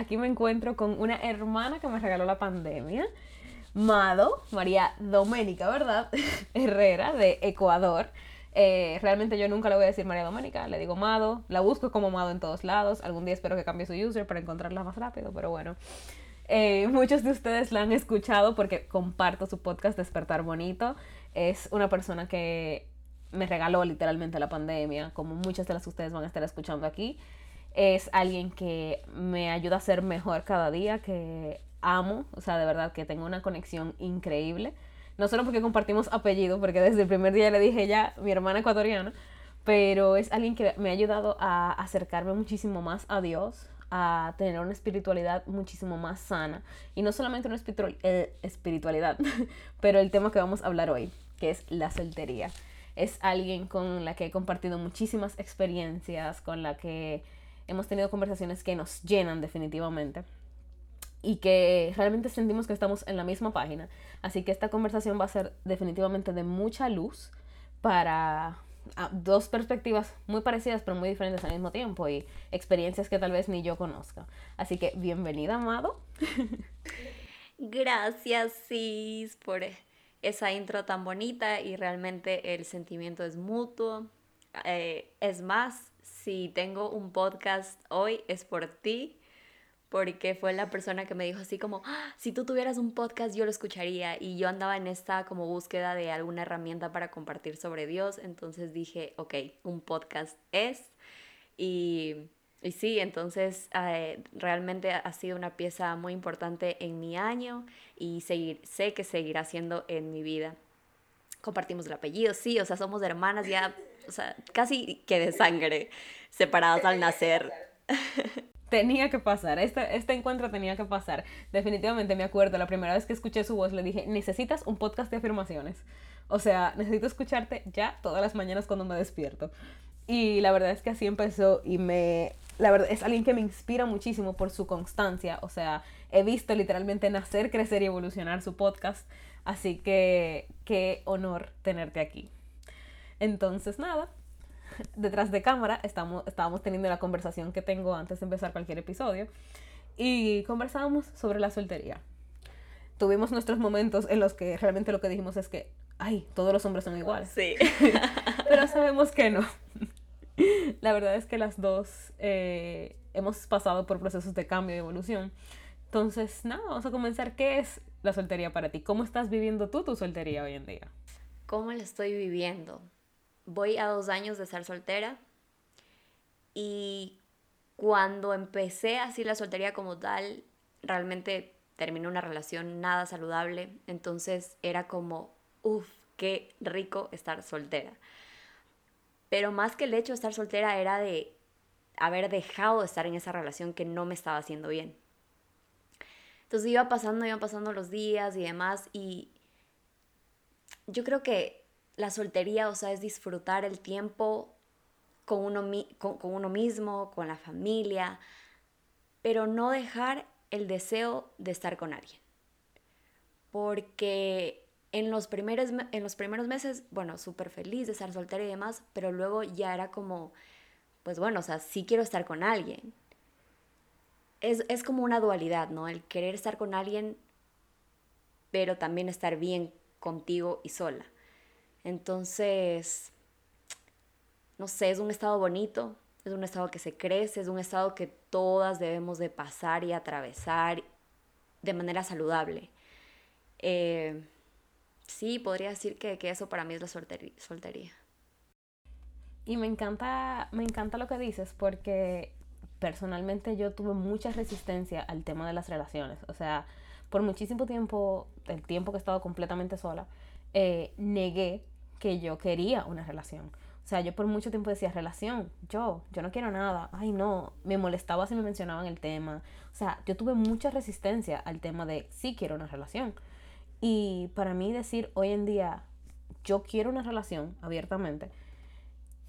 aquí me encuentro con una hermana que me regaló la pandemia, Mado, María Doménica, ¿verdad? Herrera, de Ecuador. Eh, realmente yo nunca le voy a decir María Doménica, le digo Mado, la busco como Mado en todos lados. Algún día espero que cambie su user para encontrarla más rápido, pero bueno. Eh, muchos de ustedes la han escuchado porque comparto su podcast Despertar Bonito. Es una persona que me regaló literalmente la pandemia, como muchas de las que ustedes van a estar escuchando aquí es alguien que me ayuda a ser mejor cada día, que amo, o sea, de verdad que tengo una conexión increíble. No solo porque compartimos apellido, porque desde el primer día le dije ya, mi hermana ecuatoriana, pero es alguien que me ha ayudado a acercarme muchísimo más a Dios, a tener una espiritualidad muchísimo más sana. Y no solamente una eh, espiritualidad, pero el tema que vamos a hablar hoy, que es la soltería. Es alguien con la que he compartido muchísimas experiencias, con la que hemos tenido conversaciones que nos llenan definitivamente y que realmente sentimos que estamos en la misma página. Así que esta conversación va a ser definitivamente de mucha luz para ah, dos perspectivas muy parecidas pero muy diferentes al mismo tiempo y experiencias que tal vez ni yo conozca. Así que bienvenida, Amado. Gracias, Cis, por esa intro tan bonita y realmente el sentimiento es mutuo. Eh, es más, si tengo un podcast hoy es por ti, porque fue la persona que me dijo así como, ah, si tú tuvieras un podcast yo lo escucharía y yo andaba en esta como búsqueda de alguna herramienta para compartir sobre Dios, entonces dije, ok, un podcast es. Y, y sí, entonces eh, realmente ha sido una pieza muy importante en mi año y seguir, sé que seguirá siendo en mi vida. Compartimos el apellido, sí, o sea, somos hermanas ya o sea, casi que de sangre, separadas al nacer. Tenía que pasar, este, este encuentro tenía que pasar. Definitivamente me acuerdo, la primera vez que escuché su voz le dije, necesitas un podcast de afirmaciones. O sea, necesito escucharte ya todas las mañanas cuando me despierto. Y la verdad es que así empezó y me... La verdad es alguien que me inspira muchísimo por su constancia. O sea, he visto literalmente nacer, crecer y evolucionar su podcast. Así que qué honor tenerte aquí. Entonces, nada, detrás de cámara estamos, estábamos teniendo la conversación que tengo antes de empezar cualquier episodio y conversábamos sobre la soltería. Tuvimos nuestros momentos en los que realmente lo que dijimos es que, ay, todos los hombres son iguales. Sí. Pero sabemos que no. La verdad es que las dos eh, hemos pasado por procesos de cambio y evolución. Entonces, nada, vamos a comenzar. ¿Qué es la soltería para ti? ¿Cómo estás viviendo tú tu soltería hoy en día? ¿Cómo la estoy viviendo? Voy a dos años de ser soltera y cuando empecé así la soltería como tal, realmente terminé una relación nada saludable, entonces era como, uff, qué rico estar soltera. Pero más que el hecho de estar soltera era de haber dejado de estar en esa relación que no me estaba haciendo bien. Entonces iba pasando, iban pasando los días y demás y yo creo que la soltería, o sea, es disfrutar el tiempo con uno, con, uno mismo, con la familia, pero no dejar el deseo de estar con alguien. Porque en los primeros, en los primeros meses, bueno, súper feliz de estar soltera y demás, pero luego ya era como, pues bueno, o sea, sí quiero estar con alguien. Es, es como una dualidad, ¿no? El querer estar con alguien, pero también estar bien contigo y sola. Entonces, no sé, es un estado bonito, es un estado que se crece, es un estado que todas debemos de pasar y atravesar de manera saludable. Eh, sí, podría decir que, eso para mí es la soltería. Y me encanta, me encanta lo que dices porque personalmente yo tuve mucha resistencia al tema de las relaciones. O sea, por muchísimo tiempo, el tiempo que he estado completamente sola, eh, negué que yo quería una relación. O sea, yo por mucho tiempo decía, relación, yo, yo no quiero nada, ay no, me molestaba si me mencionaban el tema. O sea, yo tuve mucha resistencia al tema de sí quiero una relación. Y para mí decir hoy en día, yo quiero una relación abiertamente,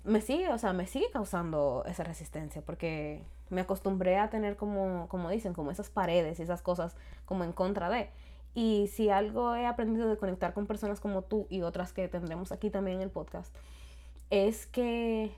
me sigue, o sea, me sigue causando esa resistencia porque me acostumbré a tener como, como dicen, como esas paredes y esas cosas como en contra de. Y si algo he aprendido de conectar con personas como tú y otras que tendremos aquí también en el podcast, es que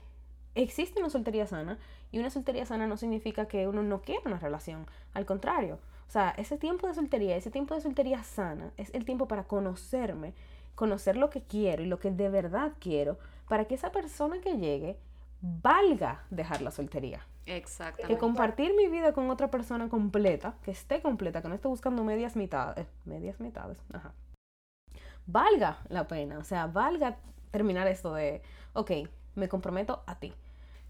existe una soltería sana y una soltería sana no significa que uno no quiera una relación. Al contrario, o sea, ese tiempo de soltería, ese tiempo de soltería sana es el tiempo para conocerme, conocer lo que quiero y lo que de verdad quiero, para que esa persona que llegue valga dejar la soltería. Exactamente. Que compartir mi vida con otra persona completa, que esté completa, que no esté buscando medias mitades, medias mitades, ajá. Valga la pena, o sea, valga terminar esto de, ok, me comprometo a ti.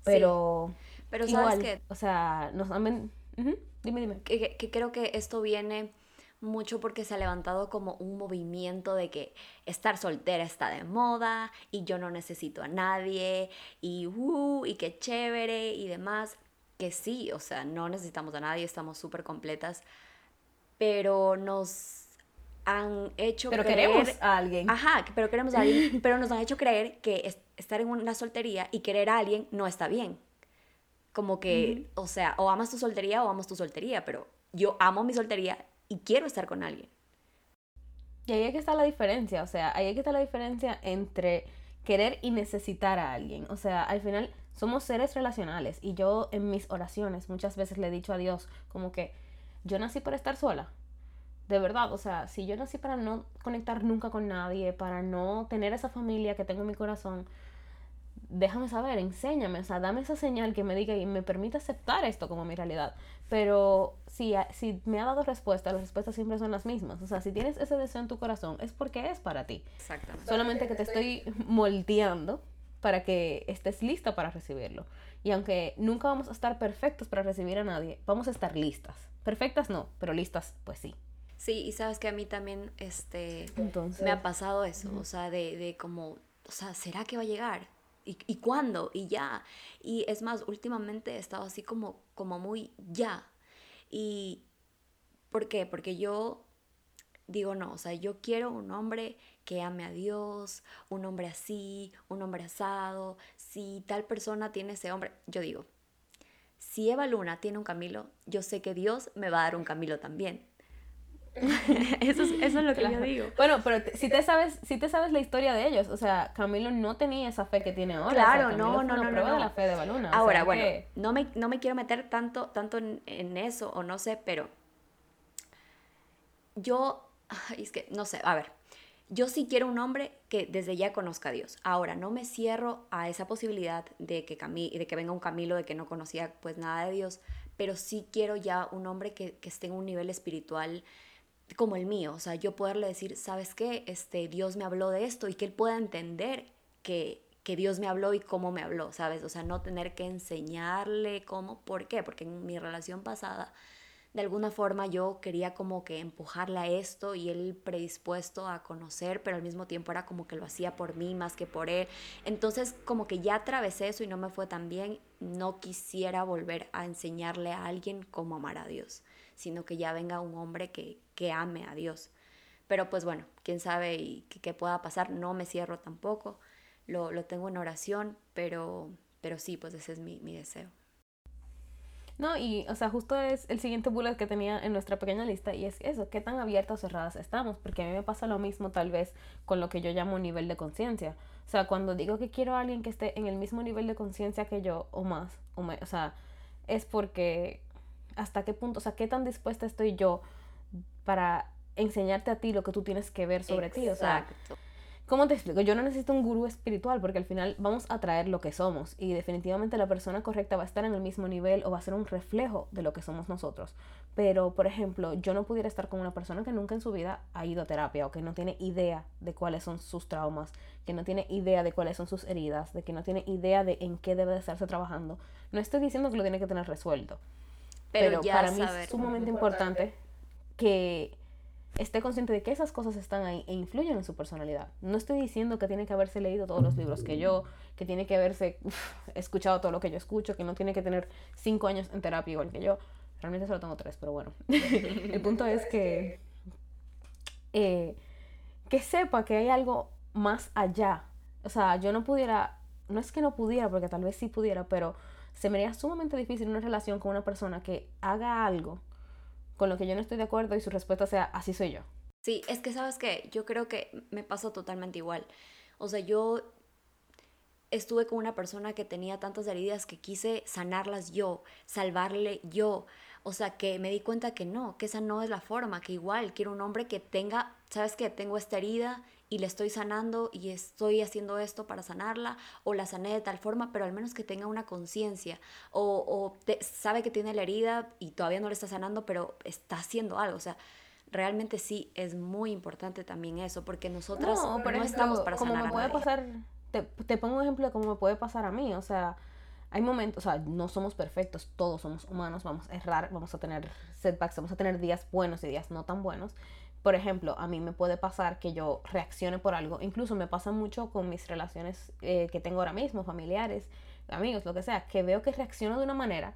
Pero, pero sabes que, o sea, nos amen, dime, dime. que creo que esto viene mucho porque se ha levantado como un movimiento de que estar soltera está de moda y yo no necesito a nadie y uh, y qué chévere y demás. Que sí, o sea, no necesitamos a nadie, estamos súper completas, pero nos han hecho pero queremos a alguien. Ajá, pero queremos a alguien, pero nos han hecho creer que estar en una soltería y querer a alguien no está bien. Como que, o sea, o amas tu soltería o amas tu soltería, pero yo amo mi soltería y quiero estar con alguien. Y ahí es que está la diferencia, o sea, ahí es que está la diferencia entre querer y necesitar a alguien. O sea, al final somos seres relacionales y yo en mis oraciones muchas veces le he dicho a Dios como que yo nací para estar sola. De verdad, o sea, si yo nací para no conectar nunca con nadie, para no tener esa familia que tengo en mi corazón, déjame saber, enséñame, o sea, dame esa señal que me diga y me permita aceptar esto como mi realidad. Pero si, si me ha dado respuesta, las respuestas siempre son las mismas. O sea, si tienes ese deseo en tu corazón, es porque es para ti. Exactamente. Solamente que te estoy moldeando para que estés lista para recibirlo. Y aunque nunca vamos a estar perfectos para recibir a nadie, vamos a estar listas. Perfectas no, pero listas pues sí. Sí, y sabes que a mí también este, me ha pasado eso, o sea, de, de como, o sea, ¿será que va a llegar? ¿Y, ¿Y, cuándo? Y ya. Y es más, últimamente he estado así como, como muy ya. Y ¿por qué? Porque yo digo, no, o sea, yo quiero un hombre que ame a Dios, un hombre así, un hombre asado. Si tal persona tiene ese hombre, yo digo, si Eva Luna tiene un Camilo, yo sé que Dios me va a dar un Camilo también. eso, es, eso, es, lo que yo digo. Bueno, pero si te sabes, si te sabes la historia de ellos, o sea, Camilo no tenía esa fe que tiene ahora. Claro, o sea, no, no, no, no, de la fe de Baluna. Ahora, o sea, bueno, que... no, me, no me quiero meter tanto, tanto en, en, eso, o no sé, pero yo, es que, no sé, a ver, yo sí quiero un hombre que desde ya conozca a Dios. Ahora, no me cierro a esa posibilidad de que, de que venga un Camilo de que no conocía pues nada de Dios, pero sí quiero ya un hombre que, que esté en un nivel espiritual como el mío, o sea, yo poderle decir, ¿sabes qué? Este, Dios me habló de esto y que él pueda entender que, que Dios me habló y cómo me habló, ¿sabes? O sea, no tener que enseñarle cómo, ¿por qué? Porque en mi relación pasada, de alguna forma yo quería como que empujarle a esto y él predispuesto a conocer, pero al mismo tiempo era como que lo hacía por mí más que por él. Entonces, como que ya atravesé eso y no me fue tan bien, no quisiera volver a enseñarle a alguien cómo amar a Dios sino que ya venga un hombre que, que ame a Dios. Pero pues bueno, quién sabe y qué pueda pasar, no me cierro tampoco, lo, lo, tengo en oración, pero, pero sí, pues ese es mi, mi deseo. No, y, o sea, justo es el siguiente bullet que tenía en nuestra pequeña lista y es eso, qué tan abiertas o cerradas estamos, porque a mí me pasa lo mismo tal vez con lo que yo llamo nivel de conciencia. O sea, cuando digo que quiero a alguien que esté en el mismo nivel de conciencia que yo o más, o, me, o sea, es porque hasta qué punto, o sea, qué tan dispuesta estoy yo para enseñarte a ti lo que tú tienes que ver sobre Exacto. ti. O sea, ¿cómo te explico? Yo no necesito un gurú espiritual porque al final vamos a traer lo que somos y definitivamente la persona correcta va a estar en el mismo nivel o va a ser un reflejo de lo que somos nosotros. Pero, por ejemplo, yo no pudiera estar con una persona que nunca en su vida ha ido a terapia o que no tiene idea de cuáles son sus traumas, que no tiene idea de cuáles son sus heridas, de que no tiene idea de en qué debe de estarse trabajando. No estoy diciendo que lo tiene que tener resuelto. Pero, Pero ya para mí es sumamente importante que esté consciente de que esas cosas están ahí e influyen en su personalidad. No estoy diciendo que tiene que haberse leído todos los libros que yo, que tiene que haberse escuchado todo lo que yo escucho, que no tiene que tener cinco años en terapia igual que yo. Realmente solo tengo tres, pero bueno. El punto es que, eh, que sepa que hay algo más allá. O sea, yo no pudiera, no es que no pudiera, porque tal vez sí pudiera, pero se me haría sumamente difícil una relación con una persona que haga algo con lo que yo no estoy de acuerdo y su respuesta sea, así soy yo. Sí, es que sabes que yo creo que me pasa totalmente igual. O sea, yo estuve con una persona que tenía tantas heridas que quise sanarlas yo, salvarle yo. O sea, que me di cuenta que no, que esa no es la forma, que igual quiero un hombre que tenga, sabes que tengo esta herida y le estoy sanando y estoy haciendo esto para sanarla o la sané de tal forma, pero al menos que tenga una conciencia o, sabe que tiene la herida y todavía no le está sanando, pero está haciendo algo. O sea, realmente sí es muy importante también eso, porque nosotras no, estamos para como me puede pasar, te, te pongo un ejemplo de cómo me puede pasar a mí, o sea, hay momentos, o sea, no somos perfectos, todos somos humanos, vamos a errar, vamos a tener setbacks, vamos a tener días buenos y días no tan buenos, por ejemplo, a mí me puede pasar que yo reaccione por algo, incluso me pasa mucho con mis relaciones eh, que tengo ahora mismo, familiares, amigos, lo que sea, que veo que reacciono de una manera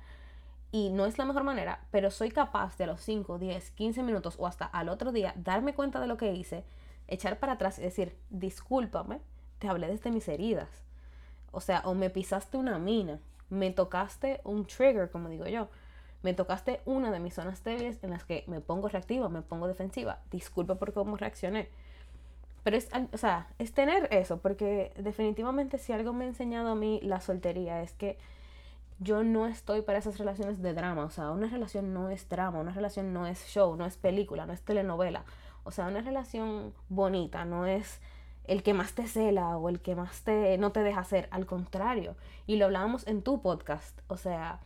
y no es la mejor manera, pero soy capaz de a los 5, 10, 15 minutos o hasta al otro día darme cuenta de lo que hice, echar para atrás y decir, discúlpame, te hablé desde mis heridas. O sea, o me pisaste una mina, me tocaste un trigger, como digo yo me tocaste una de mis zonas débiles en las que me pongo reactiva, me pongo defensiva. Disculpa por cómo reaccioné. Pero es, o sea, es tener eso, porque definitivamente si algo me ha enseñado a mí la soltería es que yo no estoy para esas relaciones de drama. O sea, una relación no es drama, una relación no es show, no es película, no es telenovela. O sea, una relación bonita no es el que más te cela o el que más te no te deja hacer. Al contrario. Y lo hablábamos en tu podcast. O sea,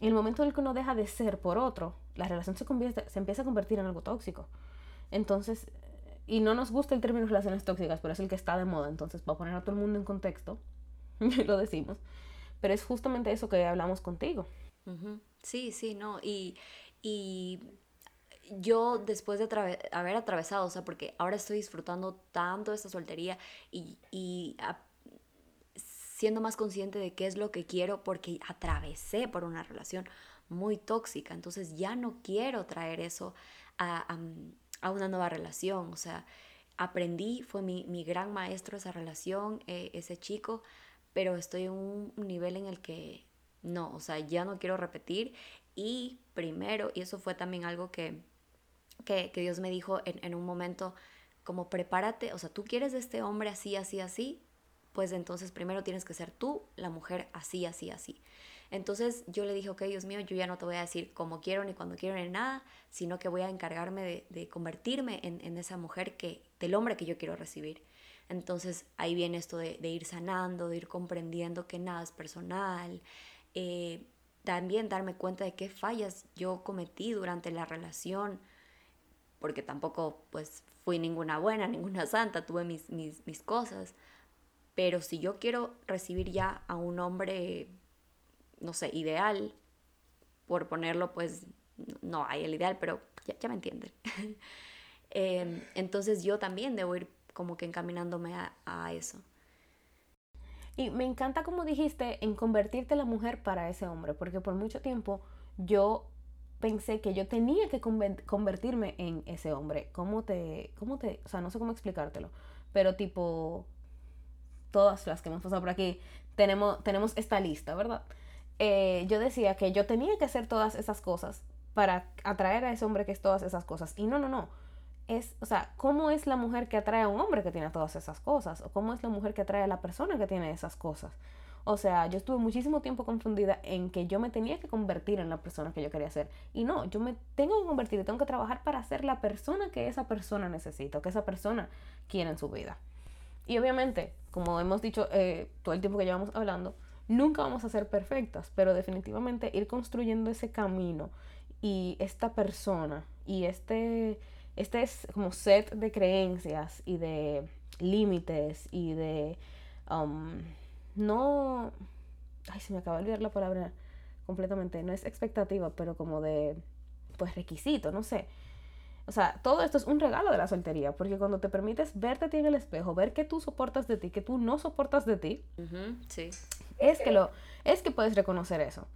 en el momento en el que uno deja de ser por otro, la relación se, convierte, se empieza a convertir en algo tóxico. Entonces, y no nos gusta el término relaciones tóxicas, pero es el que está de moda. Entonces, para poner a todo el mundo en contexto, lo decimos. Pero es justamente eso que hablamos contigo. Sí, sí, no. Y, y yo después de haber atravesado, o sea, porque ahora estoy disfrutando tanto de esta soltería y, y siendo más consciente de qué es lo que quiero porque atravesé por una relación muy tóxica. Entonces ya no quiero traer eso a, una nueva relación. O sea, aprendí, fue mi, gran maestro esa relación, eh, ese chico, pero estoy en un nivel en el que no, o sea, ya no quiero repetir. Y primero, y eso fue también algo que, que, Dios me dijo en, en un momento, como prepárate, o sea, tú quieres de este hombre así, así, así, pues entonces primero tienes que ser tú, la mujer, así, así, así. Entonces yo le dije, ok, Dios mío, yo ya no te voy a decir cómo quiero ni cuando quiero ni nada, sino que voy a encargarme de, convertirme en, esa mujer que, del hombre que yo quiero recibir. Entonces ahí viene esto de, ir sanando, de ir comprendiendo que nada es personal, eh, también darme cuenta de qué fallas yo cometí durante la relación, porque tampoco pues fui ninguna buena, ninguna santa, tuve mis, mis, mis cosas, pero si yo quiero recibir ya a un hombre, no sé, ideal, por ponerlo, pues no hay el ideal, pero ya, me entienden. Em, entonces yo también debo ir como que encaminándome a, eso. Y me encanta como dijiste en convertirte la mujer para ese hombre, porque por mucho tiempo yo pensé que yo tenía que convertirme en ese hombre. ¿Cómo te, cómo te, o sea, no sé cómo explicártelo, pero tipo, todas las que hemos pasado por aquí, tenemos, tenemos esta lista, ¿verdad? Eh, yo decía que yo tenía que hacer todas esas cosas para atraer a ese hombre que es todas esas cosas. Y no, no, no. Es, o sea, ¿cómo es la mujer que atrae a un hombre que tiene todas esas cosas? ¿O cómo es la mujer que atrae a la persona que tiene esas cosas? O sea, yo estuve muchísimo tiempo confundida en que yo me tenía que convertir en la persona que yo quería ser. Y no, yo me tengo que convertir y tengo que trabajar para ser la persona que esa persona necesita, que esa persona quiere en su vida. Y obviamente, como hemos dicho eh, todo el tiempo que llevamos hablando, nunca vamos a ser perfectas, pero definitivamente ir construyendo ese camino y esta persona y este, este es como set de creencias y de límites y de um, no ay se me acaba de olvidar la palabra completamente no es expectativa pero como de pues requisito no sé O sea, todo esto es un regalo de la soltería, porque cuando te permites verte a ti en el espejo, ver que tú soportas de ti, que tú no soportas de ti, sí. es, que lo, es que puedes reconocer eso.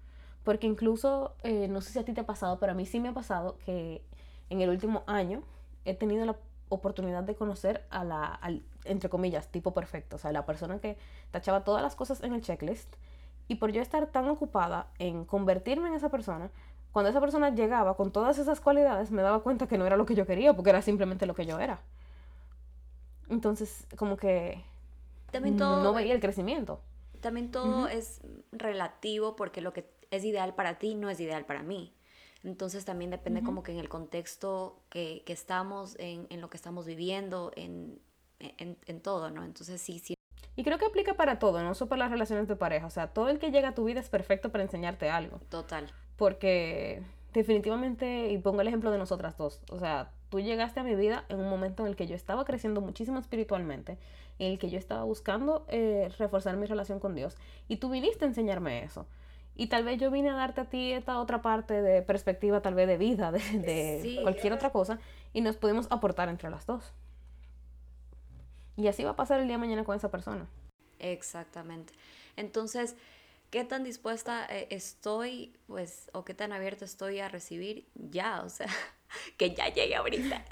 Porque incluso, eh, no sé si a ti te ha pasado, pero a mí sí me ha pasado que en el último año he tenido la oportunidad de conocer a la, al, entre comillas, tipo perfecto. O sea, la persona que tachaba todas las cosas en el checklist. Y por yo estar tan ocupada en convertirme en esa persona, cuando esa persona llegaba con todas esas cualidades, me daba cuenta que no era lo que yo quería, porque era simplemente lo que yo era. Entonces, como que también todo, no veía el crecimiento. También todo es relativo porque lo que es ideal para ti no es ideal para mí. Entonces también depende como que en el contexto que, que estamos, en, en, lo que estamos viviendo, en, en, en, todo, ¿no? Entonces sí, sí. Y creo que aplica para todo, no solo para las relaciones de pareja. O sea, todo el que llega a tu vida es perfecto para enseñarte algo. Total. Porque definitivamente, y pongo el ejemplo de nosotras dos, o sea, tú llegaste a mi vida en un momento en el que yo estaba creciendo muchísimo espiritualmente, en el que yo estaba buscando eh, reforzar mi relación con Dios, y tú viniste a enseñarme eso. Y tal vez yo vine a darte a ti esta otra parte de perspectiva, tal vez de vida, de, cualquier otra cosa, y nos podemos aportar entre las dos. Y así va a pasar el día de mañana con esa persona. Exactamente. Entonces, ¿qué tan dispuesta eh, estoy, pues, o qué tan abierta estoy a recibir? Ya, o sea, que ya llegue ahorita.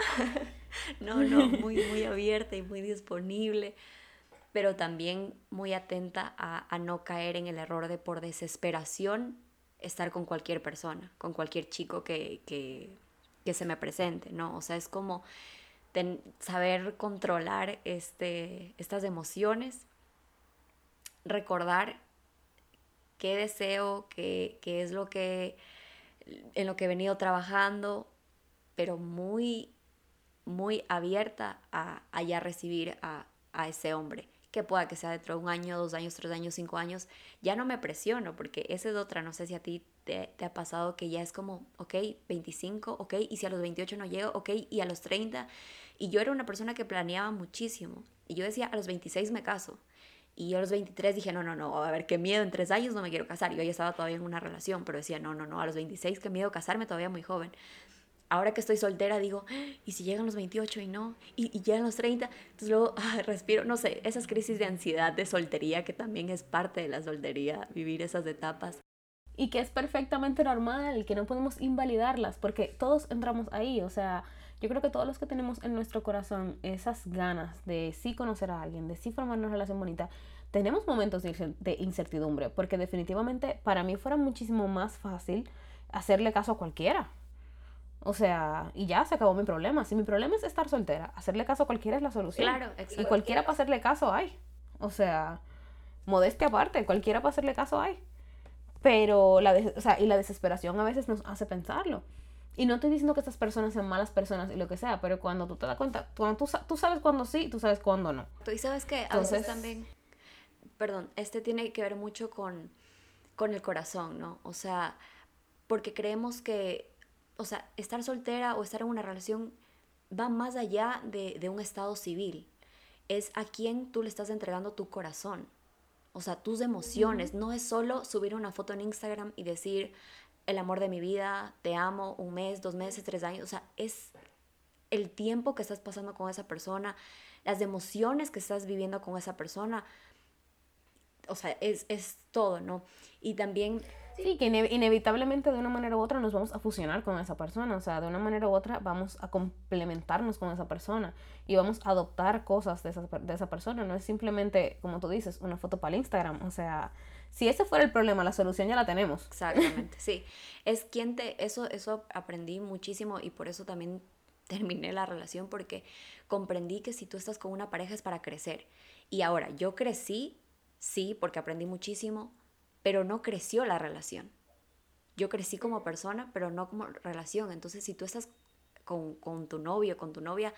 no, no, muy, muy abierta y muy disponible pero también muy atenta a, no caer en el error de por desesperación estar con cualquier persona, con cualquier chico que, que, se me presente, ¿no? O sea, es como saber controlar este, estas emociones, recordar qué deseo, qué, qué es lo que en lo que he venido trabajando, pero muy, muy abierta a, a ya recibir a, a ese hombre. Que pueda que sea dentro de un año, dos años, tres años, cinco años, ya no me presiono, porque esa es otra, no sé si a ti te, ha pasado que ya es como, ok, 25, ok, y si a los 28 no llego, ok, y a los 30, y yo era una persona que planeaba muchísimo, y yo decía, a los 26 me caso, y yo a los 23 dije, no, no, no, a ver, qué miedo, en tres años no me quiero casar, yo ya estaba todavía en una relación, pero decía, no, no, no, a los 26 qué miedo casarme todavía muy joven ahora que estoy soltera digo, ¿y si llegan los 28 y no? ¿Y, y llegan los 30? Entonces luego respiro, no sé, esas crisis de ansiedad de soltería que también es parte de la soltería, vivir esas etapas. Y que es perfectamente normal, que no podemos invalidarlas, porque todos entramos ahí, o sea, yo creo que todos los que tenemos en nuestro corazón esas ganas de sí conocer a alguien, de sí formar una relación bonita, tenemos momentos de incertidumbre, porque definitivamente para mí fuera muchísimo más fácil hacerle caso a cualquiera. O sea, y ya se acabó mi problema. Si mi problema es estar soltera, hacerle caso a cualquiera es la solución. Claro, exacto. Y cualquiera para hacerle caso hay. O sea, modestia aparte, cualquiera para hacerle caso hay. Pero la, o sea, y la desesperación a veces nos hace pensarlo. Y no estoy diciendo que estas personas sean malas personas y lo que sea, pero cuando tú te das cuenta, cuando tú, tú sabes cuándo sí, tú sabes cuándo no. Y sabes que a veces también, perdón, este tiene que ver mucho con, con el corazón, ¿no? O sea, porque creemos que o sea, estar soltera o estar en una relación va más allá de, un estado civil. Es a quién tú le estás entregando tu corazón. O sea, tus emociones. No es solo subir una foto en Instagram y decir el amor de mi vida, te amo, un mes, dos meses, tres años. O sea, es el tiempo que estás pasando con esa persona, las emociones que estás viviendo con esa persona. O sea, es, es todo, ¿no? Y también Sí, que inevitablemente de una manera u otra nos vamos a fusionar con esa persona, o sea, de una manera u otra vamos a complementarnos con esa persona y vamos a adoptar cosas de esa, de esa persona, no es simplemente, como tú dices, una foto para el Instagram, o sea, si ese fuera el problema, la solución ya la tenemos. Exactamente, sí. Es quien te, eso, eso aprendí muchísimo y por eso también terminé la relación porque comprendí que si tú estás con una pareja es para crecer. Y ahora, yo crecí, sí, porque aprendí muchísimo, pero no creció la relación. Yo crecí como persona, pero no como relación. Entonces, si tú estás con, tu novio, con tu novia,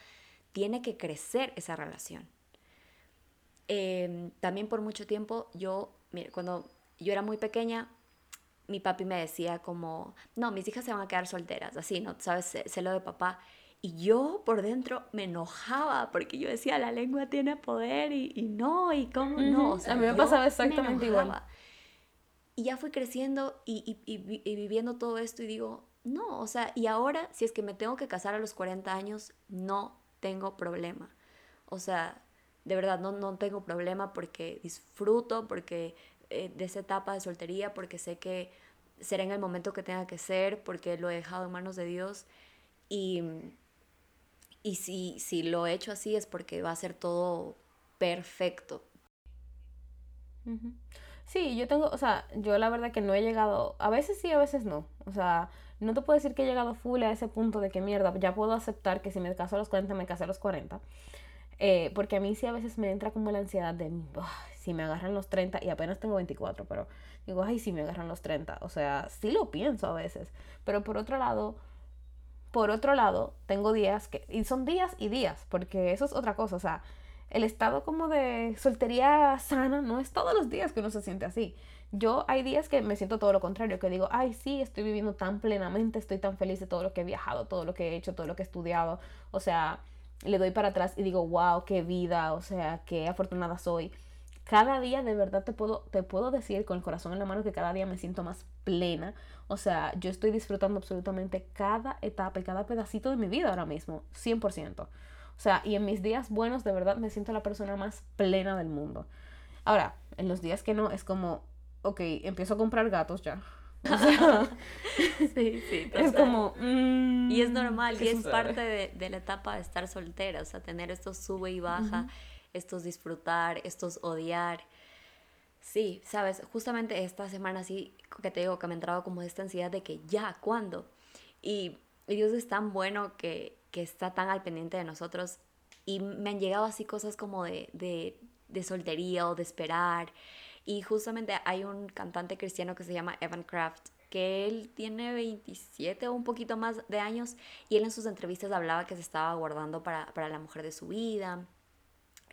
tiene que crecer esa relación. Em, también por mucho tiempo, yo, mira, cuando yo era muy pequeña, mi papi me decía como, no, mis hijas se van a quedar solteras, así, ¿no? ¿Sabes? Celo de papá. Y yo por dentro me enojaba porque yo decía, la lengua tiene poder y, no, y cómo no. a mí me pasaba exactamente igual. Y ya fui creciendo y, viviendo todo esto y digo, no, o sea, y ahora si es que me tengo que casar a los 40 años, no tengo problema. O sea, de verdad no, no tengo problema porque disfruto, porque eh, de esa etapa de soltería, porque sé que será en el momento que tenga que ser, porque lo he dejado en manos de Dios. Y, y si, si lo he hecho así es porque va a ser todo perfecto. Sí, yo tengo, o sea, yo la verdad que no he llegado, a veces sí, a veces no. O sea, no te puedo decir que he llegado full a ese punto de que mierda, ya puedo aceptar que si me caso a los 40, me casé a los 40. Eh, porque a mí sí a veces me entra como la ansiedad de, si me agarran los 30, y apenas tengo 24, pero digo, ay, si me agarran los 30. O sea, sí lo pienso a veces. Pero por otro lado, por otro lado, tengo días que, y son días y días, porque eso es otra cosa, o sea, el estado como de soltería sana no es todos los días que uno se siente así. Yo hay días que me siento todo lo contrario, que digo, ay, sí, estoy viviendo tan plenamente, estoy tan feliz de todo lo que he viajado, todo lo que he hecho, todo lo que he estudiado. O sea, le doy para atrás y digo, wow, qué vida, o sea, qué afortunada soy. Cada día de verdad te puedo, te puedo decir con el corazón en la mano que cada día me siento más plena. O sea, yo estoy disfrutando absolutamente cada etapa y cada pedacito de mi vida ahora mismo, 100%. O sea, y en mis días buenos de verdad me siento la persona más plena del mundo. Ahora, en los días que no, es como, ok, empiezo a comprar gatos ya. sí, sí. Es como... y es normal, y es parte de, la etapa de estar soltera, o sea, tener estos sube y baja, estos disfrutar, estos odiar. Sí, sabes, justamente esta semana sí que te digo que me entraba como esta ansiedad de que ya, ¿cuándo? Y, Dios es tan bueno que, que, está tan al pendiente de nosotros y me han llegado así cosas como de, de, soltería o de esperar y justamente hay un cantante cristiano que se llama Evan Kraft, que él tiene 27 o un poquito más de años y él en sus entrevistas hablaba que se estaba guardando para, la mujer de su vida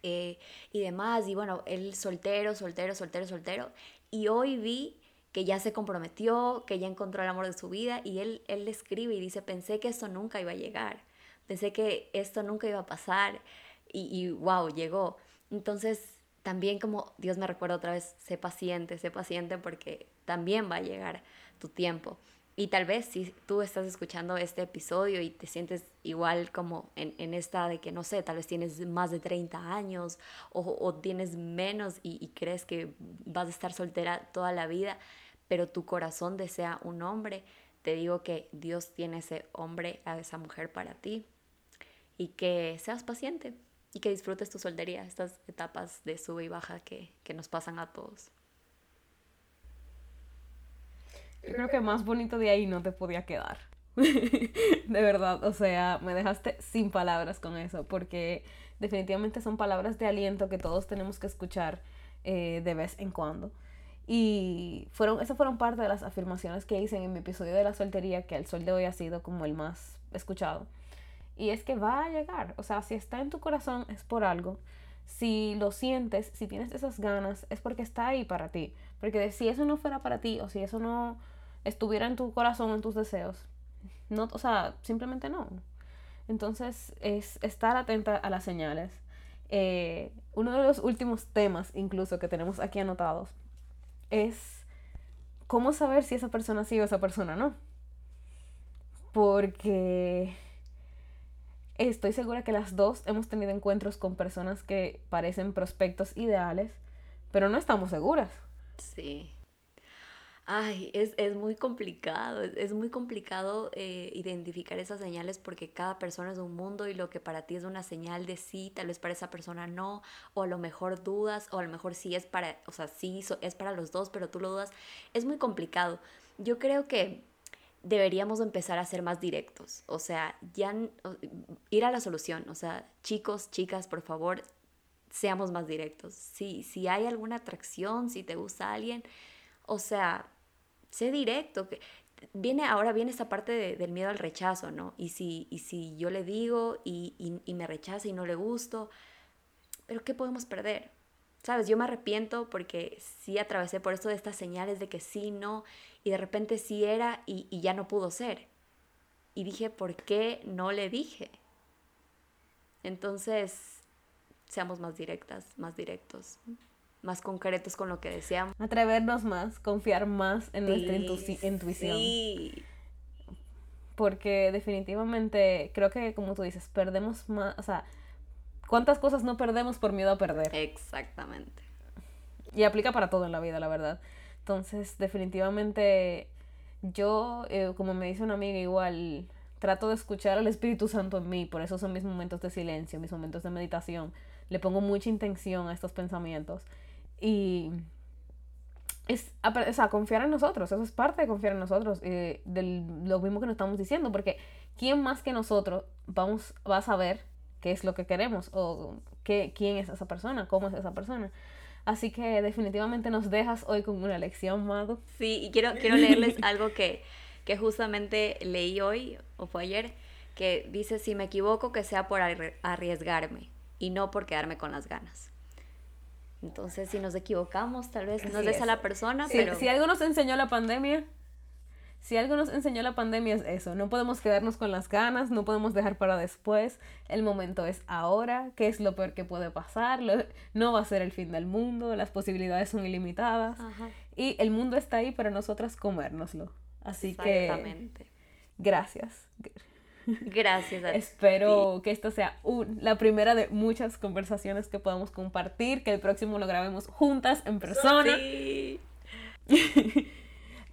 eh, y demás. Y bueno, él soltero, soltero, soltero, soltero. Y hoy vi que ya se comprometió, que ya encontró el amor de su vida y él, él escribe y dice, pensé que esto nunca iba a llegar, pensé que esto nunca iba a pasar y, y wow, llegó. Entonces también como Dios me recuerda otra vez, sé paciente, sé paciente porque también va a llegar tu tiempo. Y tal vez si tú estás escuchando este episodio y te sientes igual como en, esta de que, no sé, tal vez tienes más de 30 años o, tienes menos y, y, crees que vas a estar soltera toda la vida, pero tu corazón desea un hombre, te digo que Dios tiene ese hombre, a esa mujer para ti y que seas paciente, y que disfrutes tu soltería, estas etapas de sube y baja que, nos pasan a todos. Creo que más bonito de ahí no te podía quedar. de verdad, o sea, me dejaste sin palabras con eso, porque definitivamente son palabras de aliento que todos tenemos que escuchar eh, de vez en cuando. Y fueron, esas fueron parte de las afirmaciones que hice en mi episodio de la soltería, que al sol de hoy ha sido como el más escuchado. Y es que va a llegar. O sea, si está en tu corazón es por algo. Si lo sientes, si tienes esas ganas, es porque está ahí para ti. Porque si eso no fuera para ti o si eso no estuviera en tu corazón, en tus deseos, no, o sea, simplemente no. Entonces es estar atenta a las señales. Eh, uno de los últimos temas incluso que tenemos aquí anotados es cómo saber si esa persona sí o esa persona no. Porque Estoy segura que las dos hemos tenido encuentros con personas que parecen prospectos ideales, pero no estamos seguras. Sí. Ay, es, muy complicado, es, muy complicado eh, identificar esas señales porque cada persona es un mundo y lo que para ti es una señal de sí, tal vez para esa persona no, o a lo mejor dudas, o a lo mejor sí es para, o sea, sí es para los dos, pero tú lo dudas. Es muy complicado. Yo creo que deberíamos empezar a ser más directos, o sea, ya ir a la solución, o sea, chicos, chicas, por favor, seamos más directos. Si, si hay alguna atracción, si te gusta alguien, o sea, sé directo. Viene, ahora viene esta parte del miedo al rechazo, ¿no? Y si, y si yo le digo y, y me rechaza y no le gusto, pero ¿qué podemos perder? ¿Sabes? Yo me arrepiento porque sí atravesé por esto de estas señales de que sí, no, y de repente sí era y, y ya no pudo ser. Y dije, ¿por qué no le dije? Entonces, seamos más directas, más directos, más concretos con lo que deseamos. Atrevernos más, confiar más en nuestra intuición. Sí. porque definitivamente creo que, como tú dices, perdemos más, o sea, ¿cuántas cosas no perdemos por miedo a perder? Exactamente. Y aplica para todo en la vida, la verdad. Entonces, definitivamente, yo, eh, como me dice una amiga, igual trato de escuchar al Espíritu Santo en mí, por eso son mis momentos de silencio, mis momentos de meditación. Le pongo mucha intención a estos pensamientos. Y es o confiar en nosotros, eso es parte de confiar en nosotros, eh, de lo mismo que nos estamos diciendo, porque ¿quién más que nosotros vamos, va a saber qué es lo que queremos o qué, quién es esa persona, cómo es esa persona? Así que definitivamente nos dejas hoy con una lección, Mado. Sí, y quiero, quiero leerles algo que, que justamente leí hoy o fue ayer, que dice, si me equivoco, que sea por arriesgarme y no por quedarme con las ganas. Entonces, si nos equivocamos, tal vez no es a la persona, pero... Si algo nos enseñó la pandemia, si algo nos enseñó la pandemia es eso, no podemos quedarnos con las ganas, no podemos dejar para después, el momento es ahora, qué es lo peor que puede pasar, no va a ser el fin del mundo, las posibilidades son ilimitadas y el mundo está ahí para nosotras comérnoslo. Así que... Gracias. Gracias a Espero que esta sea la primera de muchas conversaciones que podamos compartir, que el próximo lo grabemos juntas en persona. Sí.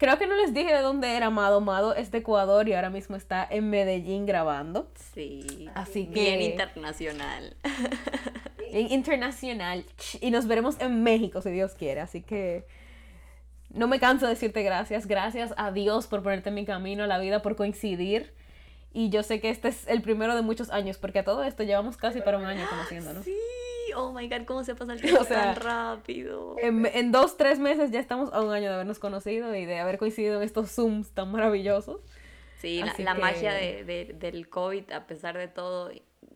Creo que no les dije de dónde era Amado. Amado es de Ecuador y ahora mismo está en Medellín grabando. Sí. Así que... Bien internacional. Internacional. Y nos veremos en México, si Dios quiere. Así que no me canso de decirte gracias. Gracias a Dios por ponerte en mi camino a la vida, por coincidir y yo sé que este es el primero de muchos años, porque a todo esto llevamos casi para un año conociéndonos. Sí, oh my god, cómo se pasa el tiempo tan rápido. En, dos, tres meses ya estamos a un año de habernos conocido y de haber coincidido en estos Zooms tan maravillosos. Sí, la, magia de, del COVID, a pesar de todo,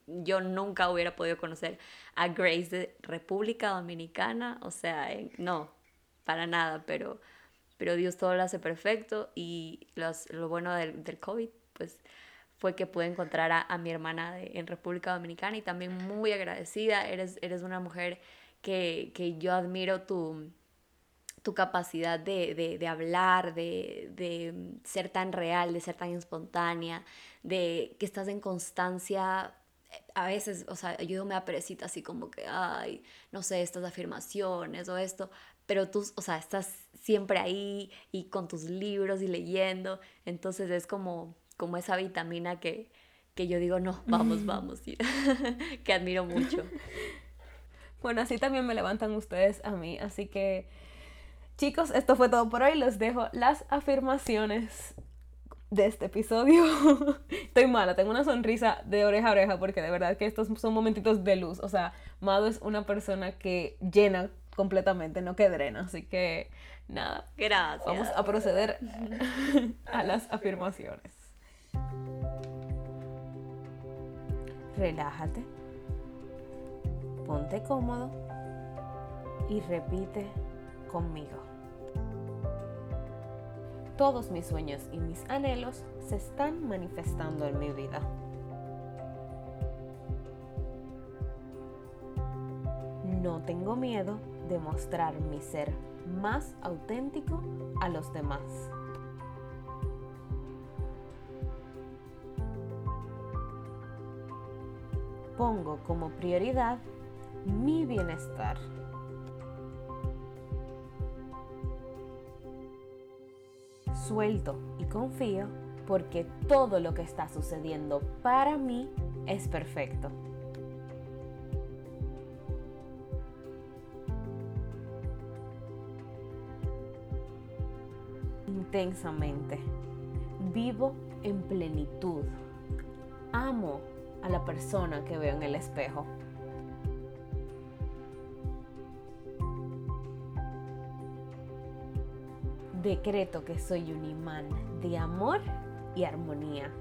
yo nunca hubiera podido conocer a Grace de República Dominicana, o sea, no, para nada, pero, pero Dios todo lo hace perfecto y los, lo bueno del, del COVID, pues fue que pude encontrar a, mi hermana en República Dominicana y también muy agradecida. Eres, eres una mujer que, yo admiro tu, tu capacidad de, hablar, de, ser tan real, de ser tan espontánea, de que estás en constancia. A veces, o sea, yo me apresita así como que, ay, no sé, estas afirmaciones o esto, pero tú, o sea, estás siempre ahí y con tus libros y leyendo, entonces es como como esa vitamina que, yo digo, no, vamos, vamos, que admiro mucho. Bueno, así también me levantan ustedes a mí, así que chicos, esto fue todo por hoy, les dejo las afirmaciones de este episodio. Estoy mala, tengo una sonrisa de oreja a oreja porque de verdad que estos son momentitos de luz, o sea, Mado es una persona que llena completamente, no que drena, así que nada. Gracias. Vamos a proceder a las afirmaciones. Relájate, ponte cómodo y repite conmigo. Todos mis sueños y mis anhelos se están manifestando en mi vida. No tengo miedo de mostrar mi ser más auténtico a los demás. Pongo como prioridad mi bienestar. Suelto y confío porque todo lo que está sucediendo para mí es perfecto. Intensamente. Vivo en plenitud. Amo a la persona que veo en el espejo. Decreto que soy un imán de amor y armonía.